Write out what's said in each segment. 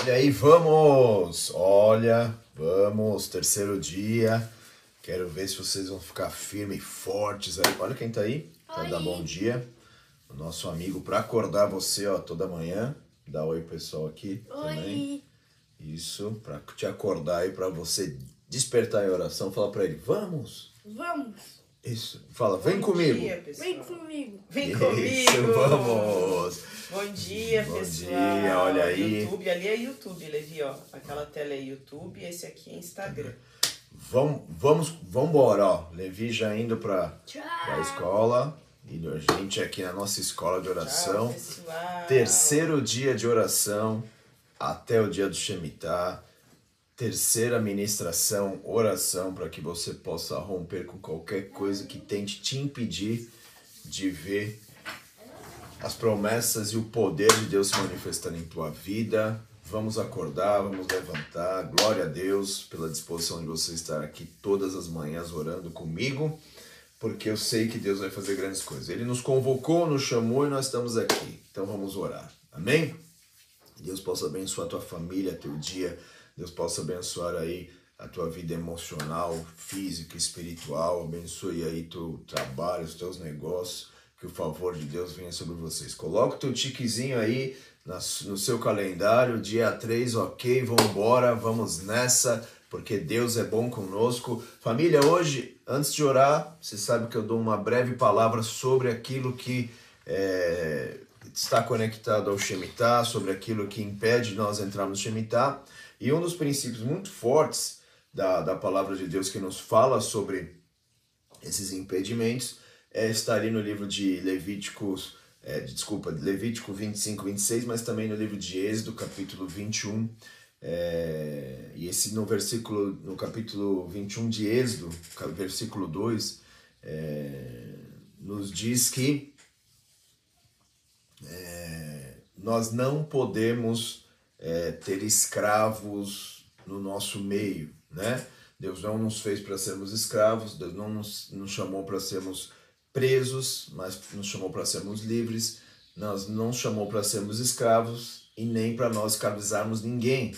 Olha aí, vamos! Olha, vamos, terceiro dia. Quero ver se vocês vão ficar firmes e fortes aí. Olha quem tá aí. Tá dar bom dia. O nosso amigo para acordar você, ó, toda manhã. Dá oi pessoal aqui Oi. também. Isso, para te acordar aí, para você despertar em oração, fala para ele: "Vamos". Vamos. Isso. Fala: "Vem Bom comigo". Dia, pessoal. Vem comigo. Vem Isso, comigo. vamos. Bom dia, Bom pessoal. dia, olha aí. YouTube, ali é YouTube, Levi, ó. Aquela tela é YouTube, esse aqui é Instagram. Vamos, vamos, vamos embora, ó. Levi já indo para a escola e a gente aqui na nossa escola de oração. Tchau. Terceiro dia de oração até o dia do Shemitah. Terceira ministração, oração para que você possa romper com qualquer coisa que tente te impedir de ver as promessas e o poder de Deus se manifestando em tua vida. Vamos acordar, vamos levantar. Glória a Deus pela disposição de você estar aqui todas as manhãs orando comigo, porque eu sei que Deus vai fazer grandes coisas. Ele nos convocou, nos chamou e nós estamos aqui. Então vamos orar. Amém? Deus possa abençoar tua família, teu dia. Deus possa abençoar aí a tua vida emocional, física, espiritual. Abençoe aí teu trabalho, os teus negócios. Que o favor de Deus venha sobre vocês. Coloca o teu tiquezinho aí no seu calendário, dia 3, ok, vamos embora, vamos nessa, porque Deus é bom conosco. Família, hoje, antes de orar, você sabe que eu dou uma breve palavra sobre aquilo que é, está conectado ao Shemitah, sobre aquilo que impede nós entrarmos no Shemitah. E um dos princípios muito fortes da, da palavra de Deus que nos fala sobre esses impedimentos é, está ali no livro de Levíticos, é, desculpa, Levítico 25, 26, mas também no livro de Êxodo, capítulo 21. É, e esse no versículo, no capítulo 21 de Êxodo, versículo 2, é, nos diz que é, nós não podemos é, ter escravos no nosso meio, né? Deus não nos fez para sermos escravos, Deus não nos, nos chamou para sermos presos, mas nos chamou para sermos livres. Nós não chamou para sermos escravos e nem para nós escravizarmos ninguém.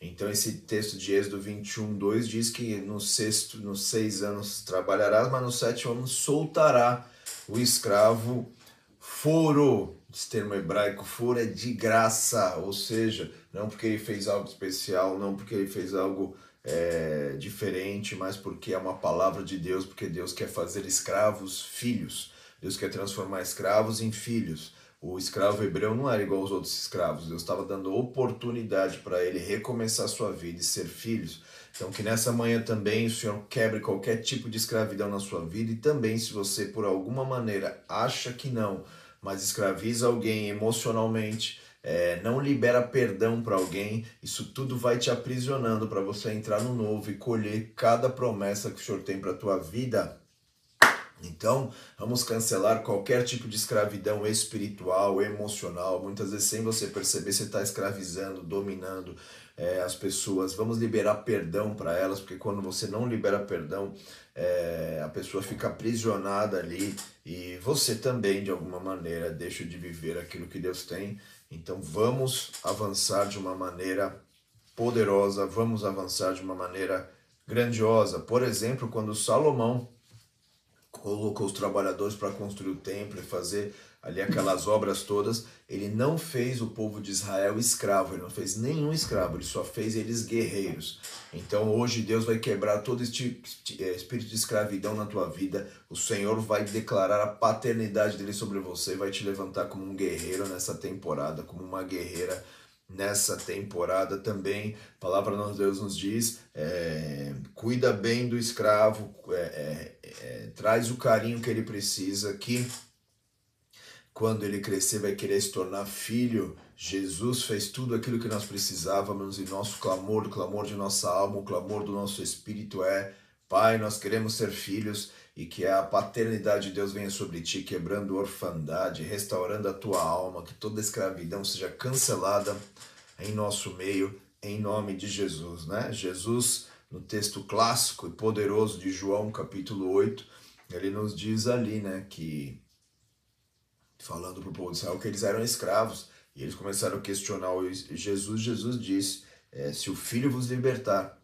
Então esse texto de Êxodo 21, 2 diz que no sexto, nos seis anos trabalharás, mas no sétimo ano soltará o escravo foro. Esse termo hebraico, foro é de graça, ou seja, não porque ele fez algo especial, não porque ele fez algo é, diferente, mas porque é uma palavra de Deus, porque Deus quer fazer escravos filhos. Deus quer transformar escravos em filhos. O escravo hebreu não era igual aos outros escravos. Deus estava dando oportunidade para ele recomeçar sua vida e ser filhos. Então, que nessa manhã também o Senhor quebre qualquer tipo de escravidão na sua vida e também, se você por alguma maneira acha que não, mas escraviza alguém emocionalmente, é, não libera perdão para alguém, isso tudo vai te aprisionando para você entrar no novo e colher cada promessa que o Senhor tem para a tua vida. Então, vamos cancelar qualquer tipo de escravidão espiritual, emocional. Muitas vezes, sem você perceber, você está escravizando, dominando é, as pessoas. Vamos liberar perdão para elas, porque quando você não libera perdão, é, a pessoa fica aprisionada ali e você também, de alguma maneira, deixa de viver aquilo que Deus tem. Então, vamos avançar de uma maneira poderosa, vamos avançar de uma maneira grandiosa. Por exemplo, quando Salomão colocou os trabalhadores para construir o templo e fazer ali aquelas obras todas, ele não fez o povo de Israel escravo, ele não fez nenhum escravo, ele só fez eles guerreiros. Então hoje Deus vai quebrar todo este espírito de escravidão na tua vida, o Senhor vai declarar a paternidade dele sobre você, vai te levantar como um guerreiro nessa temporada, como uma guerreira nessa temporada também. A palavra de Deus nos diz: é, cuida bem do escravo, é, é, traz o carinho que ele precisa, que quando ele crescer vai querer se tornar filho. Jesus fez tudo aquilo que nós precisávamos e nosso clamor, o clamor de nossa alma, o clamor do nosso espírito é: Pai, nós queremos ser filhos e que a paternidade de Deus venha sobre ti, quebrando orfandade, restaurando a tua alma, que toda escravidão seja cancelada em nosso meio, em nome de Jesus, né? Jesus, no texto clássico e poderoso de João, capítulo 8, ele nos diz ali, né, que falando para o povo de Israel que eles eram escravos E eles começaram a questionar Jesus. Jesus disse: é, Se o Filho vos libertar,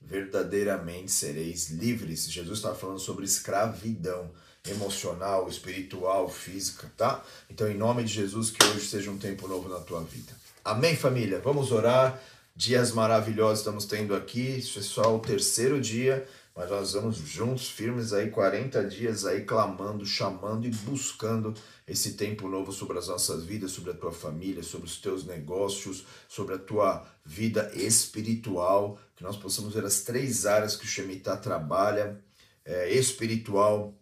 verdadeiramente sereis livres. Jesus estava falando sobre escravidão emocional, espiritual, física, tá? Então, em nome de Jesus, que hoje seja um tempo novo na tua vida. Amém, família? Vamos orar. Dias maravilhosos estamos tendo aqui. Isso é só o terceiro dia, mas nós vamos juntos, firmes aí, 40 dias aí, clamando, chamando e buscando esse tempo novo sobre as nossas vidas, sobre a tua família, sobre os teus negócios, sobre a tua vida espiritual, que nós possamos ver as três áreas que o Shemitah trabalha, é, espiritual,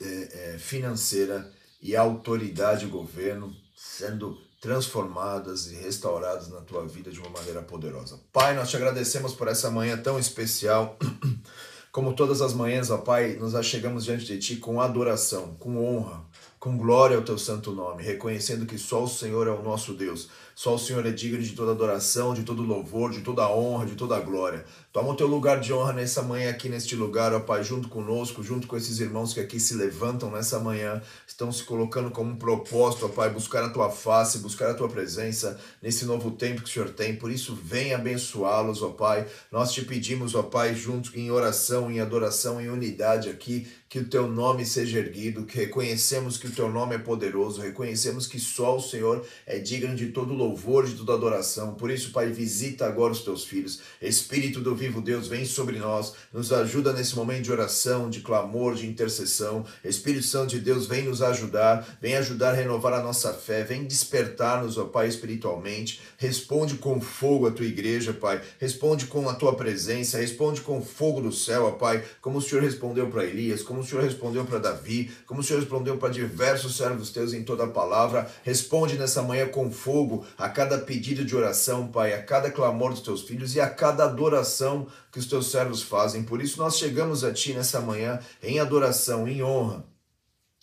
é, é, financeira e autoridade e governo, sendo transformadas e restauradas na tua vida de uma maneira poderosa. Pai, nós te agradecemos por essa manhã tão especial. Como todas as manhãs, ó Pai, nos achegamos diante de Ti com adoração, com honra, com glória ao Teu santo nome, reconhecendo que só o Senhor é o nosso Deus, só o Senhor é digno de toda adoração, de todo louvor, de toda honra, de toda glória. Toma o teu lugar de honra nessa manhã aqui neste lugar, ó Pai, junto conosco, junto com esses irmãos que aqui se levantam nessa manhã, estão se colocando como um propósito, ó Pai, buscar a tua face, buscar a tua presença nesse novo tempo que o Senhor tem. Por isso, vem abençoá-los, ó Pai. Nós te pedimos, ó Pai, junto em oração, em adoração, em unidade aqui, que o teu nome seja erguido, que reconhecemos que o teu nome é poderoso, reconhecemos que só o Senhor é digno de todo louvor, de toda adoração. Por isso, Pai, visita agora os teus filhos. Espírito do vivo Deus, vem sobre nós, nos ajuda nesse momento de oração, de clamor, de intercessão. Espírito Santo de Deus, vem nos ajudar, vem ajudar a renovar a nossa fé, vem despertar-nos, ó Pai, espiritualmente. Responde com fogo a tua igreja, Pai. Responde com a tua presença, responde com fogo do céu, ó Pai, como o Senhor respondeu para Elias, como o Senhor respondeu para Davi, como o Senhor respondeu para diversos servos teus em toda a palavra. Responde nessa manhã com fogo a cada pedido de oração, Pai, a cada clamor dos teus filhos e a cada adoração que os teus servos fazem. Por isso nós chegamos a ti nessa manhã em adoração, em honra,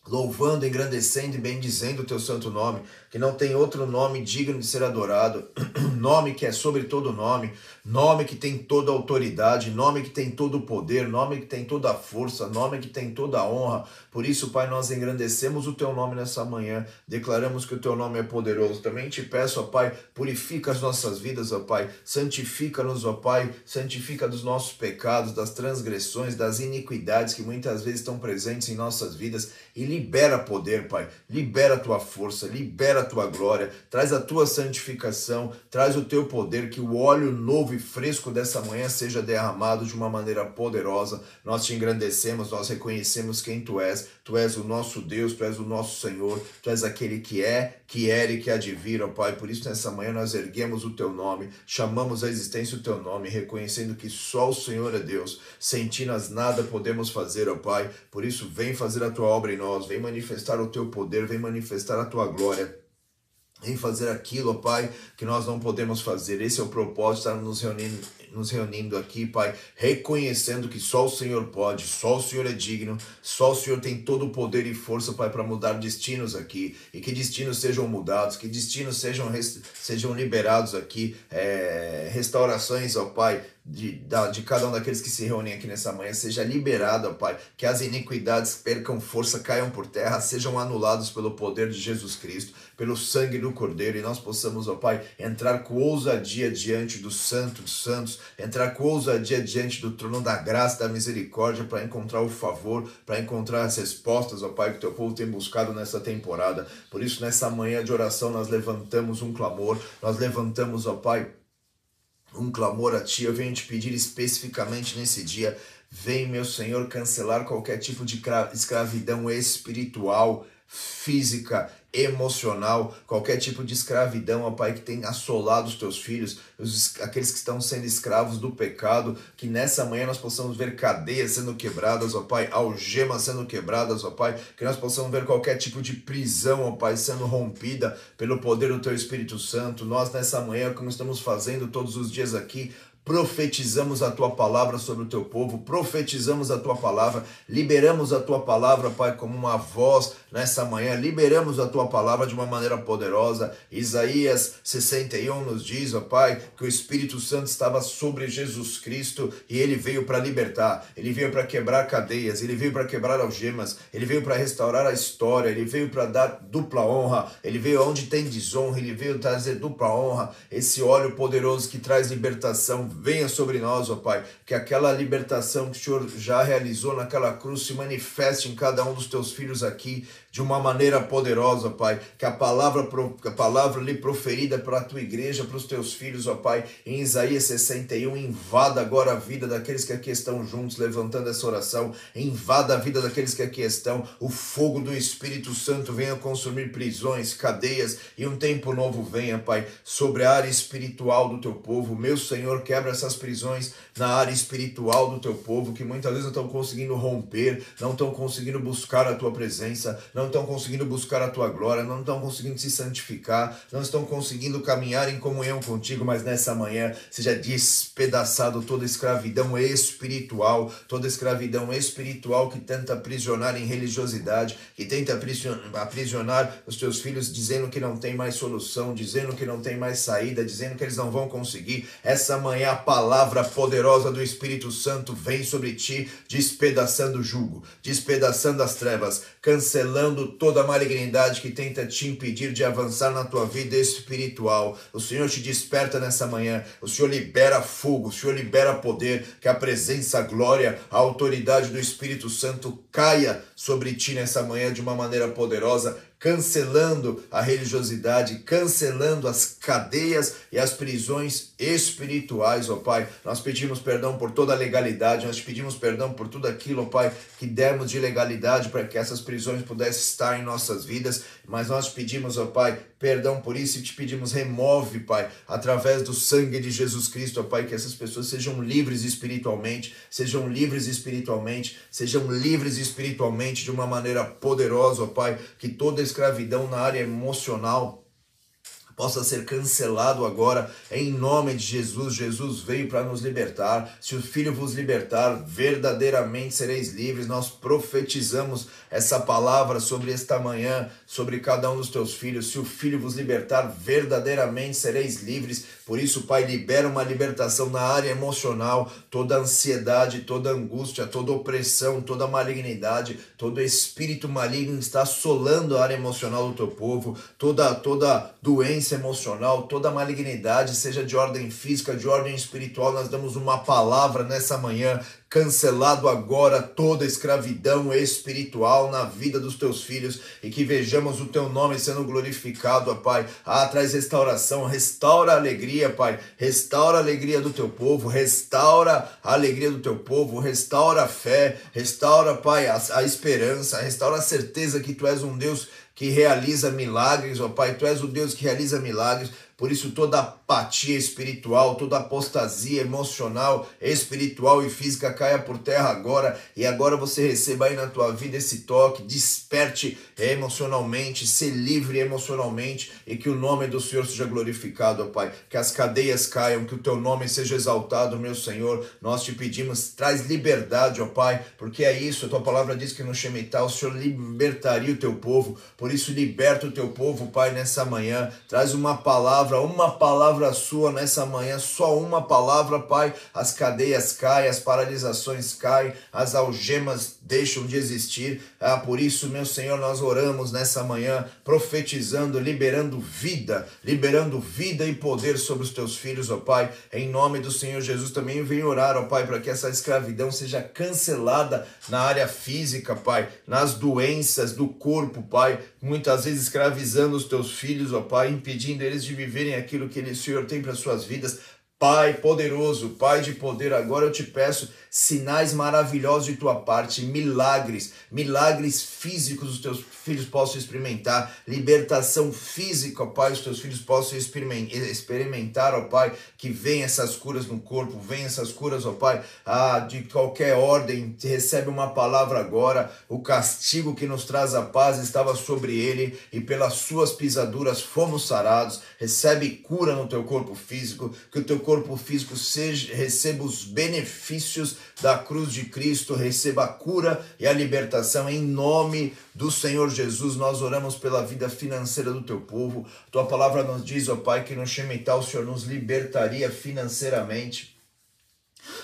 louvando, engrandecendo e bendizendo o teu santo nome, que não tem outro nome digno de ser adorado, nome que é sobre todo nome, nome que tem toda autoridade, nome que tem todo o poder, nome que tem toda a força, nome que tem toda honra. Por isso, Pai, nós engrandecemos o teu nome nessa manhã, declaramos que o teu nome é poderoso. Também te peço, ó Pai, purifica as nossas vidas, ó Pai, santifica-nos, ó Pai, santifica dos nossos pecados, das transgressões, das iniquidades que muitas vezes estão presentes em nossas vidas e libera poder, Pai, libera a tua força, libera a tua glória, traz a tua santificação, traz o teu poder, que o óleo novo e fresco dessa manhã seja derramado de uma maneira poderosa. Nós te engrandecemos, nós reconhecemos quem tu és. Tu és o nosso Deus, tu és o nosso Senhor, tu és aquele que é, que era e que há de vir, ó Pai. Por isso, nessa manhã, nós erguemos o teu nome, chamamos a existência o teu nome, reconhecendo que só o Senhor é Deus. Sem ti nós nada podemos fazer, ó Pai. Por isso, vem fazer a tua obra em nós, vem manifestar o teu poder, vem manifestar a tua glória em fazer aquilo, Pai, que nós não podemos fazer. Esse é o propósito, estar nos reunindo, nos reunindo aqui, Pai, reconhecendo que só o Senhor pode, só o Senhor é digno, só o Senhor tem todo o poder e força, Pai, para mudar destinos aqui, e que destinos sejam mudados, que destinos sejam, sejam liberados aqui, é, restaurações, ó Pai, de, de cada um daqueles que se reúnem aqui nessa manhã seja liberado, ó Pai, que as iniquidades percam força, caiam por terra, sejam anulados pelo poder de Jesus Cristo, pelo sangue do Cordeiro, e nós possamos, ó Pai, entrar com ousadia diante do Santo dos Santos, entrar com ousadia diante do trono da graça, da misericórdia, para encontrar o favor, para encontrar as respostas, ó Pai, que teu povo tem buscado nessa temporada. Por isso, nessa manhã de oração, nós levantamos um clamor, nós levantamos, ó Pai, um clamor a Ti. Eu venho te pedir especificamente nesse dia. Vem, meu Senhor, cancelar qualquer tipo de escravidão espiritual, física, emocional, qualquer tipo de escravidão, ó Pai, que tem assolado os teus filhos, os, aqueles que estão sendo escravos do pecado, que nessa manhã nós possamos ver cadeias sendo quebradas, ó Pai, algemas sendo quebradas, ó Pai, que nós possamos ver qualquer tipo de prisão, ó Pai, sendo rompida pelo poder do Teu Espírito Santo. Nós nessa manhã, como estamos fazendo todos os dias aqui, profetizamos a tua palavra sobre o teu povo, profetizamos a tua palavra, liberamos a tua palavra, Pai, como uma voz nessa manhã, liberamos a tua palavra de uma maneira poderosa. Isaías 61 nos diz, ó Pai, que o Espírito Santo estava sobre Jesus Cristo e ele veio para libertar, ele veio para quebrar cadeias, ele veio para quebrar algemas, ele veio para restaurar a história, ele veio para dar dupla honra, ele veio onde tem desonra, ele veio trazer dupla honra, esse óleo poderoso que traz libertação venha sobre nós, ó Pai, que aquela libertação que o Senhor já realizou naquela cruz se manifeste em cada um dos teus filhos aqui de uma maneira poderosa, Pai, que a palavra, a palavra lhe proferida para a tua igreja, para os teus filhos, ó Pai, em Isaías 61, invada agora a vida daqueles que aqui estão juntos, levantando essa oração, invada a vida daqueles que aqui estão, o fogo do Espírito Santo venha consumir prisões, cadeias e um tempo novo venha, Pai, sobre a área espiritual do teu povo, meu Senhor, quebra essas prisões na área espiritual do teu povo, que muitas vezes não estão conseguindo romper, não estão conseguindo buscar a tua presença, não estão conseguindo buscar a tua glória, não estão conseguindo se santificar, não estão conseguindo caminhar em comunhão contigo, mas nessa manhã seja despedaçado toda escravidão espiritual, toda escravidão espiritual que tenta aprisionar em religiosidade, que tenta aprisionar os teus filhos dizendo que não tem mais solução, dizendo que não tem mais saída, dizendo que eles não vão conseguir. Essa manhã a palavra poderosa do Espírito Santo vem sobre ti, despedaçando o jugo, despedaçando as trevas, cancelando toda a malignidade que tenta te impedir de avançar na tua vida espiritual. O Senhor te desperta nessa manhã, o Senhor libera fogo, o Senhor libera poder, que a presença, a glória, a autoridade do Espírito Santo caia sobre ti nessa manhã de uma maneira poderosa cancelando a religiosidade, cancelando as cadeias e as prisões espirituais, ó Pai. Nós pedimos perdão por toda a legalidade, nós pedimos perdão por tudo aquilo, ó Pai, que demos de legalidade para que essas prisões pudessem estar em nossas vidas, mas nós pedimos, ó Pai, perdão por isso e te pedimos, remove, Pai, através do sangue de Jesus Cristo, ó Pai, que essas pessoas sejam livres espiritualmente, sejam livres espiritualmente, sejam livres espiritualmente de uma maneira poderosa, ó Pai, que toda escravidão na área emocional possa ser cancelado agora, em nome de Jesus. Jesus veio para nos libertar. Se o Filho vos libertar, verdadeiramente sereis livres. Nós profetizamos essa palavra sobre esta manhã, sobre cada um dos teus filhos. Se o Filho vos libertar, verdadeiramente sereis livres. Por isso, Pai, libera uma libertação na área emocional, toda ansiedade, toda angústia, toda opressão, toda malignidade, todo espírito maligno está assolando a área emocional do teu povo, toda toda doença emocional, toda malignidade, seja de ordem física, de ordem espiritual, nós damos uma palavra nessa manhã cancelado agora toda escravidão espiritual na vida dos teus filhos e que vejamos o teu nome sendo glorificado, ó Pai. Ah, traz restauração, restaura a alegria, Pai. Restaura a alegria do teu povo, restaura a alegria do teu povo, restaura a fé, restaura, Pai, a, a esperança, restaura a certeza que tu és um Deus que realiza milagres, ó Pai, tu és o Deus que realiza milagres. Por isso, toda apatia espiritual, toda apostasia emocional, espiritual e física caia por terra agora. E agora você receba aí na tua vida esse toque, desperte emocionalmente, se livre emocionalmente e que o nome do Senhor seja glorificado, ó Pai. Que as cadeias caiam, que o teu nome seja exaltado, meu Senhor. Nós te pedimos, traz liberdade, ó Pai, porque é isso. A tua palavra diz que no Shemitah o Senhor libertaria o teu povo. Por isso, liberta o teu povo, Pai, nessa manhã. Traz uma palavra palavra, uma palavra sua nessa manhã, só uma palavra, Pai. As cadeias caem, as paralisações caem, as algemas deixam de existir. Ah, por isso, meu Senhor, nós oramos nessa manhã, profetizando, liberando vida, liberando vida e poder sobre os teus filhos, ó Pai. Em nome do Senhor Jesus, também vem orar, ó Pai, para que essa escravidão seja cancelada na área física, Pai, nas doenças do corpo, Pai, muitas vezes escravizando os teus filhos, ó Pai, impedindo eles de viver viverem aquilo que o Senhor tem para suas vidas. Pai poderoso, Pai de poder, agora eu te peço sinais maravilhosos de tua parte, milagres, milagres físicos os teus filhos possam experimentar, libertação física, Pai, os teus filhos possam experimentar, ó Pai, que vem essas curas no corpo, vem essas curas, ó Pai, ah, de qualquer ordem, recebe uma palavra agora, o castigo que nos traz a paz estava sobre ele e pelas suas pisaduras fomos sarados, recebe cura no teu corpo físico, que o teu corpo corpo físico seja, receba os benefícios da cruz de Cristo, receba a cura e a libertação em nome do Senhor Jesus. Nós oramos pela vida financeira do teu povo. Tua palavra nos diz, ó Pai, que no Shemitah o Senhor nos libertaria financeiramente.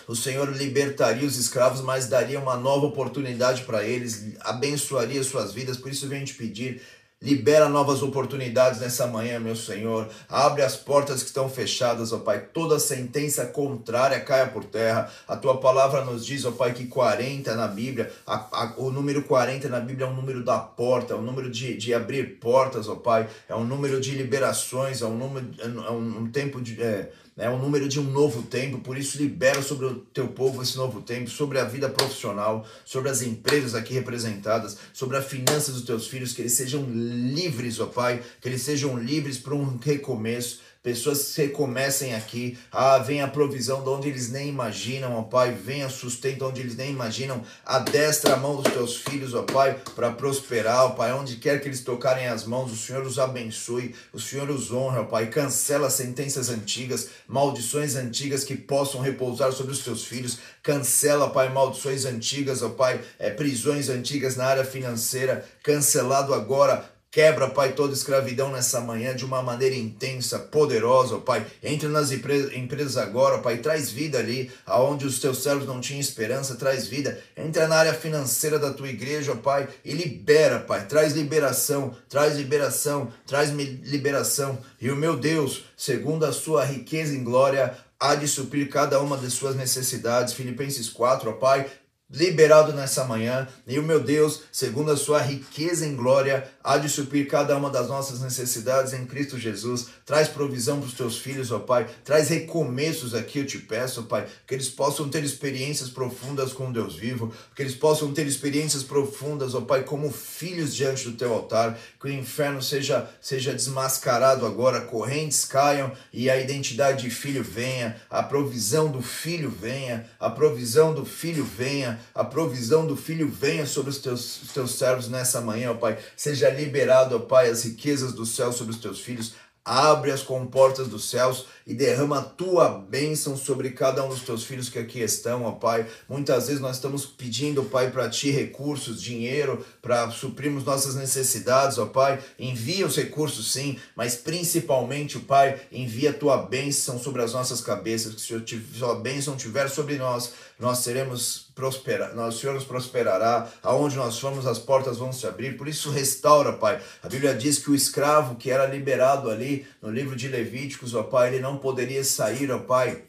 O Senhor libertaria os escravos, mas daria uma nova oportunidade para eles, abençoaria suas vidas. Por isso, venho te pedir Libera novas oportunidades nessa manhã, meu Senhor. Abre as portas que estão fechadas, ó Pai. Toda sentença contrária caia por terra. A tua palavra nos diz, ó Pai, que 40 na Bíblia, a, a, o número 40 na Bíblia é um número da porta, é um número de, de abrir portas, ó Pai. É um número de liberações, é um número, é um, um tempo de. É, é o número de um novo tempo, por isso libera sobre o teu povo esse novo tempo, sobre a vida profissional, sobre as empresas aqui representadas, sobre as finanças dos teus filhos, que eles sejam livres, ó Pai, que eles sejam livres para um recomeço, pessoas que recomecem aqui, ah, vem a provisão de onde eles nem imaginam, ó Pai, vem a sustento onde eles nem imaginam, adestra a mão dos teus filhos, ó Pai, para prosperar, ó Pai, onde quer que eles tocarem as mãos, o Senhor os abençoe, o Senhor os honra, ó Pai, cancela sentenças antigas, maldições antigas que possam repousar sobre os teus filhos, cancela, Pai, maldições antigas, ó Pai, é, prisões antigas na área financeira, cancelado agora, Quebra, Pai, toda escravidão nessa manhã de uma maneira intensa, poderosa, Pai. Entra nas empresas agora, Pai. Traz vida ali, aonde os teus servos não tinham esperança, traz vida. Entra na área financeira da tua igreja, Pai, e libera, Pai. Traz liberação, traz liberação, traz liberação. E o meu Deus, segundo a sua riqueza em glória, há de suprir cada uma de suas necessidades. Filipenses 4, ó Pai, liberado nessa manhã, e o meu Deus, segundo a sua riqueza em glória, há de suprir cada uma das nossas necessidades em Cristo Jesus. Traz provisão para os teus filhos, ó Pai. Traz recomeços aqui, eu te peço, ó Pai, que eles possam ter experiências profundas com Deus vivo, que eles possam ter experiências profundas, ó Pai, como filhos diante do teu altar, que o inferno seja seja desmascarado agora, correntes caiam e a identidade de filho venha, a provisão do filho venha, a provisão do filho venha a provisão do Filho venha sobre os teus, os teus servos nessa manhã, ó Pai. Seja liberado, ó Pai, as riquezas do céu sobre os teus filhos. Abre as comportas dos céus e derrama a tua bênção sobre cada um dos teus filhos que aqui estão, ó Pai. Muitas vezes nós estamos pedindo, Pai, para ti recursos, dinheiro, para suprirmos nossas necessidades, ó Pai. Envia os recursos, sim, mas principalmente, ó Pai, envia a tua bênção sobre as nossas cabeças, que se a tua bênção tiver sobre nós, nós seremos prosperar, o Senhor nos prosperará, aonde nós formos as portas vão se abrir, por isso restaura, Pai. A Bíblia diz que o escravo que era liberado ali no livro de Levíticos, ó Pai, ele não poderia sair, ó Pai,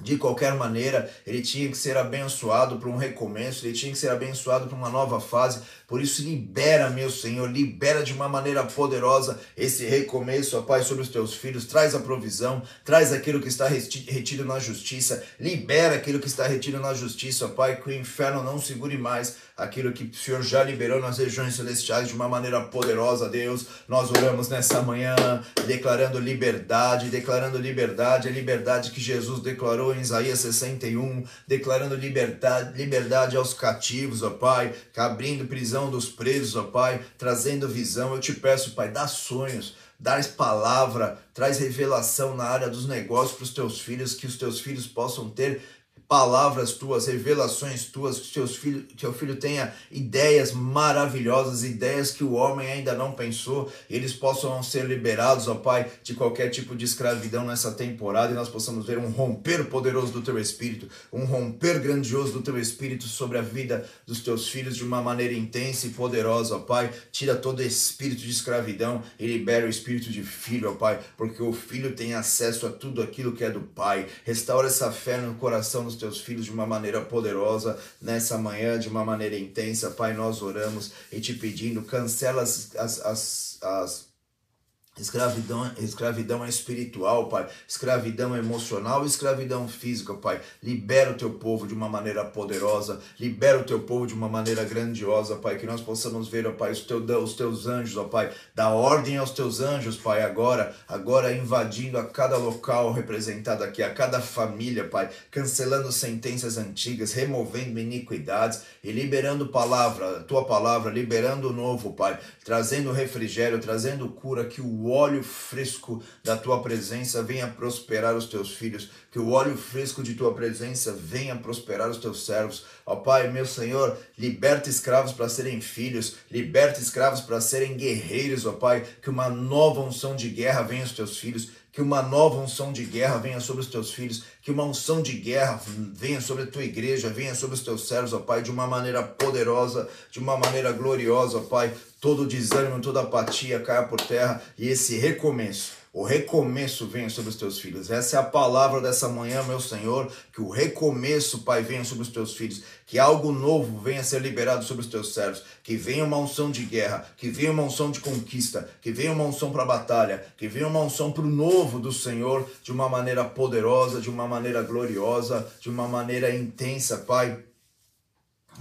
de qualquer maneira, ele tinha que ser abençoado para um recomeço, ele tinha que ser abençoado para uma nova fase. Por isso, libera, meu Senhor, libera de uma maneira poderosa esse recomeço, ó Pai, sobre os teus filhos. Traz a provisão, traz aquilo que está retido na justiça, libera aquilo que está retido na justiça, ó Pai, que o inferno não segure mais aquilo que o Senhor já liberou nas regiões celestiais de uma maneira poderosa, Deus. Nós oramos nessa manhã, declarando liberdade, declarando liberdade, a liberdade que Jesus declarou em Isaías 61, declarando liberdade, liberdade aos cativos, ó Pai, abrindo prisão dos presos, ó Pai, trazendo visão. Eu te peço, Pai, dá sonhos, dá palavra, traz revelação na área dos negócios para os teus filhos, que os teus filhos possam ter palavras tuas, revelações tuas, que seus filho, teu filho tenha ideias maravilhosas, ideias que o homem ainda não pensou, eles possam ser liberados, ó Pai, de qualquer tipo de escravidão nessa temporada e nós possamos ver um romper poderoso do teu espírito, um romper grandioso do teu espírito sobre a vida dos teus filhos de uma maneira intensa e poderosa, ó Pai. Tira todo espírito de escravidão e libera o espírito de filho, ó Pai, porque o filho tem acesso a tudo aquilo que é do Pai. Restaura essa fé no coração dos teus filhos de uma maneira poderosa nessa manhã, de uma maneira intensa. Pai, nós oramos e te pedindo, cancela as, as, as, as Escravidão, escravidão espiritual, Pai. Escravidão emocional, escravidão física, Pai. Libera o teu povo de uma maneira poderosa. Libera o teu povo de uma maneira grandiosa, Pai. Que nós possamos ver, ó Pai, os, teu, os teus anjos, ó Pai. Dá ordem aos teus anjos, Pai, agora. Agora invadindo a cada local representado aqui, a cada família, Pai. Cancelando sentenças antigas, removendo iniquidades e liberando palavra, tua palavra, liberando o novo, Pai. Trazendo refrigério, trazendo cura que o o óleo fresco da tua presença venha prosperar os teus filhos, que o óleo fresco de tua presença venha prosperar os teus servos. Ó Pai, meu Senhor, liberta escravos para serem filhos, liberta escravos para serem guerreiros, ó Pai, que uma nova unção de guerra venha aos teus filhos, que uma nova unção de guerra venha sobre os teus filhos, que uma unção de guerra venha sobre a tua igreja, venha sobre os teus servos, ó Pai, de uma maneira poderosa, de uma maneira gloriosa, ó Pai. Todo desânimo, toda apatia caia por terra e esse recomeço o recomeço venha sobre os teus filhos. Essa é a palavra dessa manhã, meu Senhor. Que o recomeço, Pai, venha sobre os teus filhos. Que algo novo venha ser liberado sobre os teus servos. Que venha uma unção de guerra. Que venha uma unção de conquista. Que venha uma unção para a batalha. Que venha uma unção para o novo do Senhor de uma maneira poderosa, de uma maneira gloriosa, de uma maneira intensa, Pai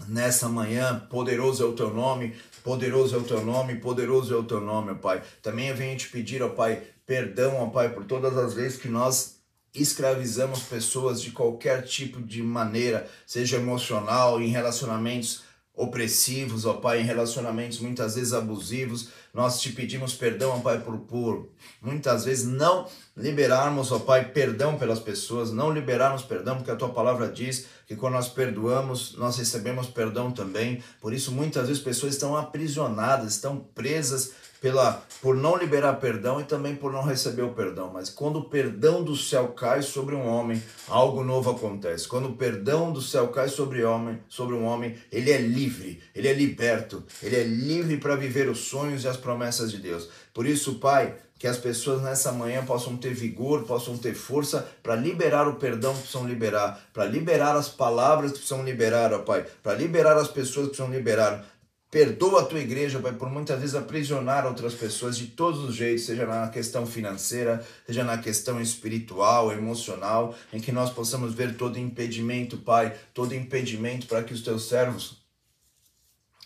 nessa manhã. Poderoso é o teu nome, poderoso é o teu nome, poderoso é o teu nome, ó Pai. Também eu venho te pedir, ó Pai, perdão, ó Pai, por todas as vezes que nós escravizamos pessoas de qualquer tipo de maneira, seja emocional, em relacionamentos opressivos, ó Pai, em relacionamentos muitas vezes abusivos. Nós te pedimos perdão, ó Pai, por, por muitas vezes não liberarmos, ó Pai, perdão pelas pessoas, não liberarmos perdão, porque a tua palavra diz que quando nós perdoamos, nós recebemos perdão também. Por isso, muitas vezes pessoas estão aprisionadas, estão presas pela por não liberar perdão e também por não receber o perdão. Mas quando o perdão do céu cai sobre um homem, algo novo acontece. Quando o perdão do céu cai sobre homem, sobre um homem, ele é livre, ele é liberto, ele é livre para viver os sonhos e as promessas de Deus. Por isso, Pai, que as pessoas nessa manhã possam ter vigor, possam ter força para liberar o perdão que precisam liberar, para liberar as palavras que precisam liberar, ó Pai, para liberar as pessoas que precisam liberar, Perdoa a tua igreja, Pai, por muitas vezes aprisionar outras pessoas de todos os jeitos, seja na questão financeira, seja na questão espiritual, emocional, em que nós possamos ver todo impedimento, Pai, todo impedimento para que os teus servos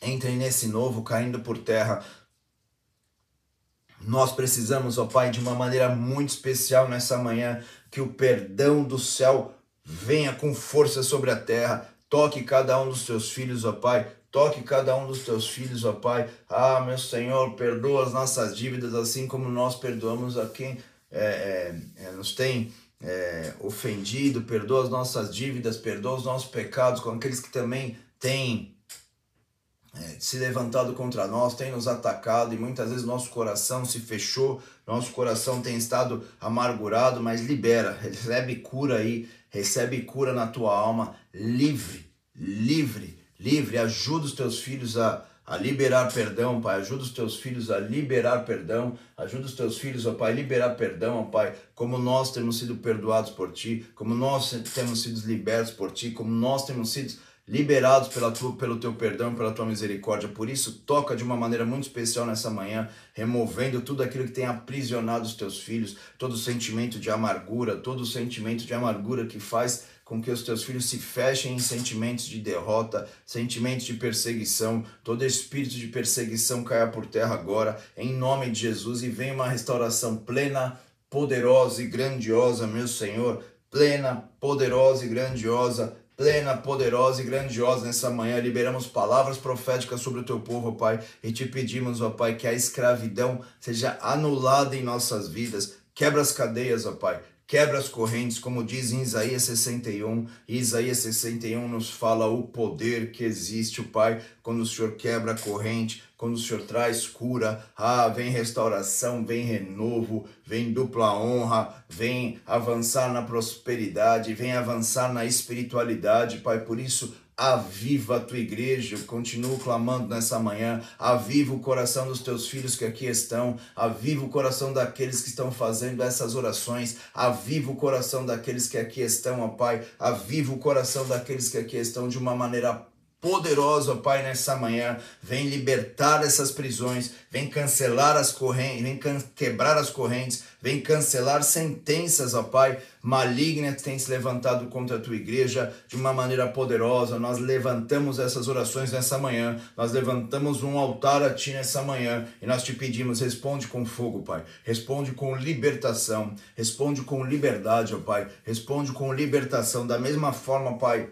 entrem nesse novo caindo por terra. Nós precisamos, ó Pai, de uma maneira muito especial nessa manhã, que o perdão do céu venha com força sobre a terra, toque cada um dos teus filhos, ó Pai, Toque cada um dos teus filhos, ó Pai. Ah, meu Senhor, perdoa as nossas dívidas, assim como nós perdoamos a quem é, é, é nos tem é, ofendido. Perdoa as nossas dívidas, perdoa os nossos pecados com aqueles que também têm é, se levantado contra nós, têm nos atacado e muitas vezes nosso coração se fechou, nosso coração tem estado amargurado, mas libera, recebe cura aí, recebe cura na tua alma, livre, livre livre, ajuda os teus filhos a, a liberar perdão, Pai. Ajuda os teus filhos a liberar perdão. Ajuda os teus filhos, ó Pai, a liberar perdão, ó Pai. Como nós temos sido perdoados por Ti, como nós temos sido libertos por Ti, como nós temos sido liberados pela tua, pelo Teu perdão, pela Tua misericórdia. Por isso, toca de uma maneira muito especial nessa manhã, removendo tudo aquilo que tem aprisionado os Teus filhos, todo sentimento de amargura, todo sentimento de amargura que faz com que os teus filhos se fechem em sentimentos de derrota, sentimentos de perseguição, todo espírito de perseguição caia por terra agora, em nome de Jesus, e venha uma restauração plena, poderosa e grandiosa, meu Senhor, plena, poderosa e grandiosa, plena, poderosa e grandiosa nessa manhã. Liberamos palavras proféticas sobre o teu povo, Pai, e te pedimos, ó Pai, que a escravidão seja anulada em nossas vidas. Quebra as cadeias, ó Pai quebra as correntes, como diz em Isaías 61. E Isaías 61 nos fala o poder que existe, o Pai, quando o Senhor quebra a corrente, quando o Senhor traz cura, ah, vem restauração, vem renovo, vem dupla honra, vem avançar na prosperidade, vem avançar na espiritualidade, Pai. Por isso, Aviva a tua igreja, eu continuo clamando nessa manhã. Aviva o coração dos teus filhos que aqui estão. Aviva o coração daqueles que estão fazendo essas orações. Aviva o coração daqueles que aqui estão, ó Pai. Aviva o coração daqueles que aqui estão de uma maneira poderoso, ó Pai, nessa manhã. Vem libertar essas prisões, vem cancelar as correntes, vem quebrar as correntes, vem cancelar sentenças, ó Pai, malignas que têm se levantado contra a tua igreja de uma maneira poderosa. Nós levantamos essas orações nessa manhã, nós levantamos um altar a Ti nessa manhã e nós te pedimos, responde com fogo, Pai, responde com libertação, responde com liberdade, ó Pai, responde com libertação, da mesma forma, Pai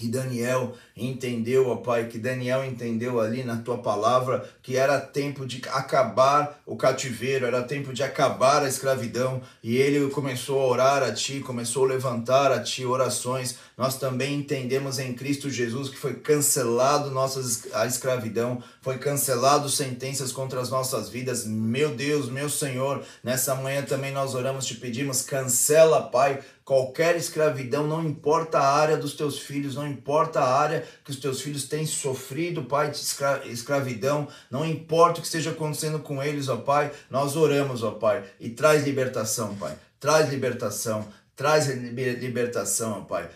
que Daniel entendeu, ó Pai, que Daniel entendeu ali na tua palavra que era tempo de acabar o cativeiro, era tempo de acabar a escravidão, e ele começou a orar a ti, começou a levantar a ti orações. Nós também entendemos em Cristo Jesus que foi cancelado nossa a escravidão, foi cancelado sentenças contra as nossas vidas. Meu Deus, meu Senhor, nessa manhã também nós oramos, te pedimos, cancela, Pai, qualquer escravidão, não importa a área dos teus filhos, não importa a área que os teus filhos têm sofrido, Pai, de escra escravidão, não importa o que esteja acontecendo com eles, ó Pai, nós oramos, ó Pai, e traz libertação, Pai, traz libertação, traz libertação, ó Pai.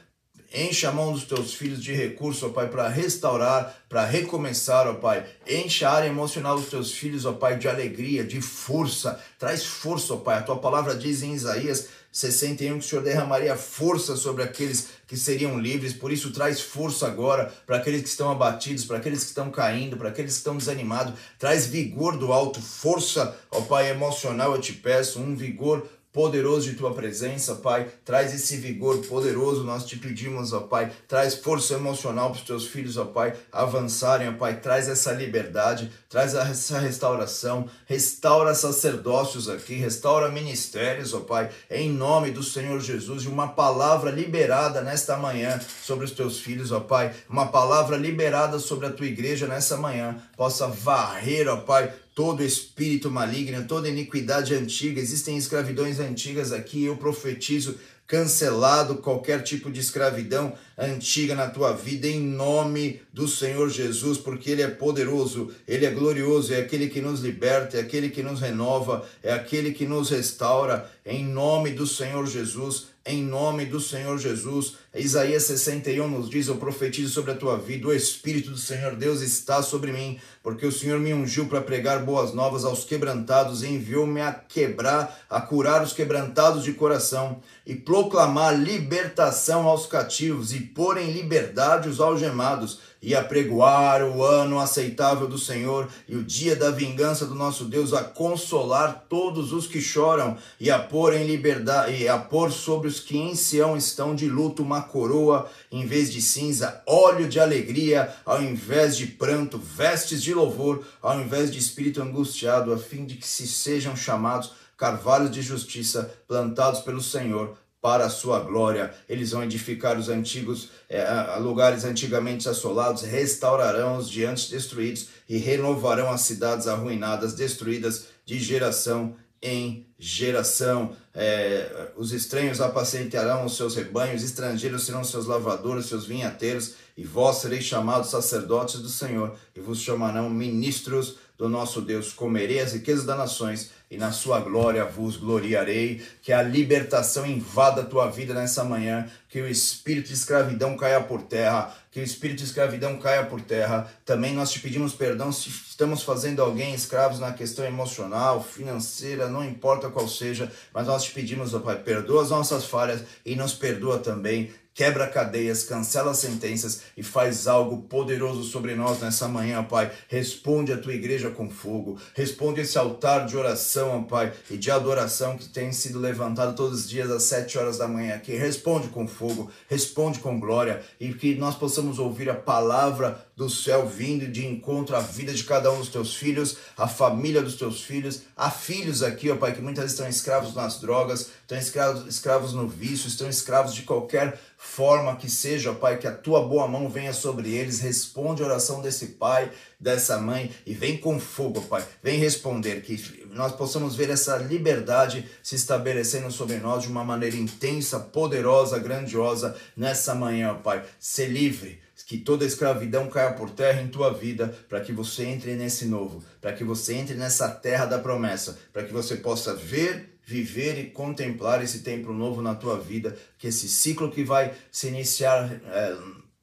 Enche a mão dos teus filhos de recurso, ó Pai, para restaurar, para recomeçar, ó Pai. Enche a área emocional dos teus filhos, ó Pai, de alegria, de força. Traz força, ó Pai. A tua palavra diz em Isaías 61 que o Senhor derramaria força sobre aqueles que seriam livres, por isso traz força agora para aqueles que estão abatidos, para aqueles que estão caindo, para aqueles que estão desanimados, traz vigor do alto, força, ó Pai, emocional, eu te peço, um vigor poderoso de tua presença, Pai. Traz esse vigor poderoso, nós te pedimos, ó Pai. Traz força emocional para os teus filhos, ó Pai, avançarem, ó Pai. Traz essa liberdade, traz essa restauração. Restaura sacerdócios aqui, restaura ministérios, ó Pai, em nome do Senhor Jesus. E uma palavra liberada nesta manhã sobre os teus filhos, ó Pai. Uma palavra liberada sobre a tua igreja nessa manhã. Possa varrer, ó Pai, todo espírito maligno, toda iniquidade antiga, existem escravidões antigas aqui, eu profetizo cancelado qualquer tipo de escravidão antiga na tua vida, em nome do Senhor Jesus, porque Ele é poderoso, Ele é glorioso, é aquele que nos liberta, é aquele que nos renova, é aquele que nos restaura, em nome do Senhor Jesus em nome do Senhor Jesus. Isaías 61 nos diz: Eu profetizo sobre a tua vida, o Espírito do Senhor Deus está sobre mim, porque o Senhor me ungiu para pregar boas novas aos quebrantados enviou-me a quebrar, a curar os quebrantados de coração e proclamar libertação aos cativos e pôr em liberdade os algemados e apregoar o ano aceitável do Senhor e o dia da vingança do nosso Deus, a consolar todos os que choram e a pôr em liberdade e a pôr sobre os que em Sião estão de luto uma coroa em vez de cinza, óleo de alegria ao invés de pranto, vestes de louvor ao invés de espírito angustiado, a fim de que se sejam chamados carvalhos de justiça plantados pelo Senhor para a sua glória. Eles vão edificar os antigos é, lugares antigamente assolados, restaurarão os diantes destruídos e renovarão as cidades arruinadas, destruídas de geração em geração. É, os estranhos apacentarão os seus rebanhos, estrangeiros serão seus lavadores, seus vinhateiros, e vós sereis chamados sacerdotes do Senhor, e vos chamarão ministros do nosso Deus. Comerei as riquezas das nações e na sua glória vos gloriarei. Que a libertação invada a tua vida nessa manhã, que o espírito de escravidão caia por terra, que o espírito de escravidão caia por terra. Também nós te pedimos perdão se estamos fazendo alguém escravos na questão emocional, financeira, não importa qual seja, mas nós te pedimos, ó Pai, perdoa as nossas falhas e nos perdoa também quebra cadeias, cancela sentenças e faz algo poderoso sobre nós nessa manhã, Pai. Responde a tua igreja com fogo, responde esse altar de oração, Pai, e de adoração que tem sido levantado todos os dias às sete horas da manhã aqui. Responde com fogo, responde com glória e que nós possamos ouvir a palavra do céu vindo de encontro à vida de cada um dos teus filhos, à família dos teus filhos, há filhos aqui, ó Pai, que muitas vezes estão escravos nas drogas, estão escravos, escravos no vício, estão escravos de qualquer forma que seja, ó Pai, que a tua boa mão venha sobre eles, responde a oração desse pai, dessa mãe e vem com fogo, Pai, vem responder, que nós possamos ver essa liberdade se estabelecendo sobre nós de uma maneira intensa, poderosa, grandiosa nessa manhã, ó Pai. Ser livre, que toda escravidão caia por terra em tua vida, para que você entre nesse novo, para que você entre nessa terra da promessa, para que você possa ver, viver e contemplar esse tempo novo na tua vida, que esse ciclo que vai se iniciar, é,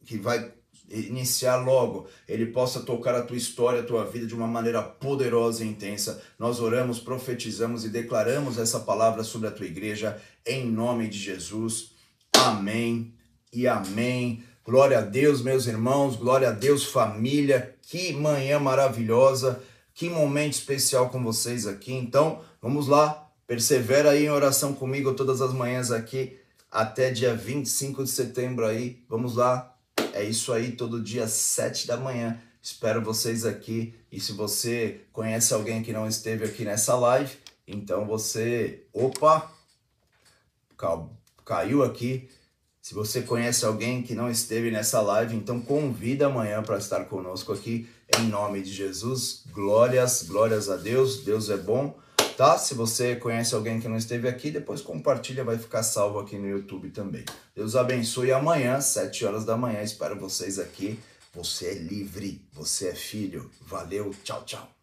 que vai iniciar logo, ele possa tocar a tua história, a tua vida de uma maneira poderosa e intensa. Nós oramos, profetizamos e declaramos essa palavra sobre a tua igreja em nome de Jesus. Amém e amém. Glória a Deus, meus irmãos, glória a Deus, família. Que manhã maravilhosa, que momento especial com vocês aqui. Então, vamos lá, persevera aí em oração comigo todas as manhãs aqui, até dia 25 de setembro aí. Vamos lá, é isso aí, todo dia, sete da manhã. Espero vocês aqui. E se você conhece alguém que não esteve aqui nessa live, então você. Opa! Caiu aqui. Se você conhece alguém que não esteve nessa live, então convida amanhã para estar conosco aqui, em nome de Jesus. Glórias, glórias a Deus. Deus é bom tá? Se você conhece alguém que não esteve aqui, depois compartilha, vai ficar salvo aqui no YouTube também. Deus abençoe amanhã, 7 horas da manhã, espero vocês aqui. Você é livre, você é filho. Valeu, tchau, tchau.